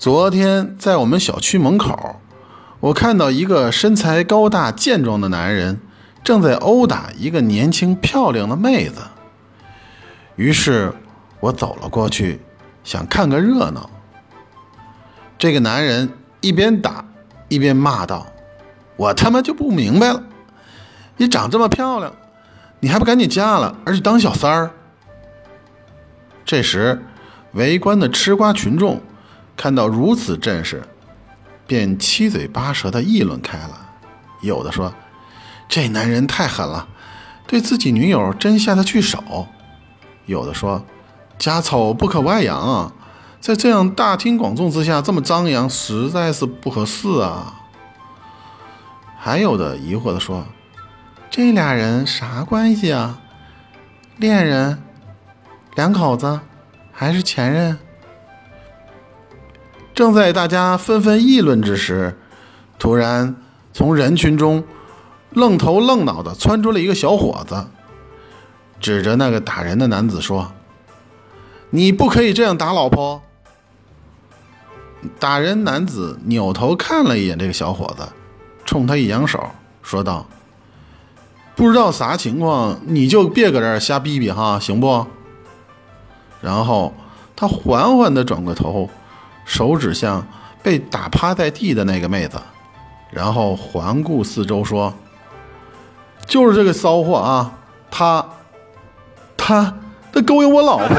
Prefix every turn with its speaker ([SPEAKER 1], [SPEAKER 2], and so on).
[SPEAKER 1] 昨天在我们小区门口，我看到一个身材高大健壮的男人正在殴打一个年轻漂亮的妹子。于是，我走了过去，想看个热闹。这个男人一边打一边骂道：“我他妈就不明白了，你长这么漂亮，你还不赶紧嫁了，而且当小三儿？”这时，围观的吃瓜群众看到如此阵势，便七嘴八舌的议论开了。有的说：“这男人太狠了，对自己女友真下得去手。”有的说：“家丑不可外扬啊，在这样大庭广众之下这么张扬，实在是不合适啊。”还有的疑惑的说：“这俩人啥关系啊？恋人？两口子？还是前任？”正在大家纷纷议论之时，突然从人群中愣头愣脑的窜出了一个小伙子。指着那个打人的男子说：“你不可以这样打老婆。”打人男子扭头看了一眼这个小伙子，冲他一扬手，说道：“不知道啥情况，你就别搁这儿瞎逼逼哈，行不？”然后他缓缓地转过头，手指向被打趴在地的那个妹子，然后环顾四周说：“就是这个骚货啊，他。”他他勾引我老婆。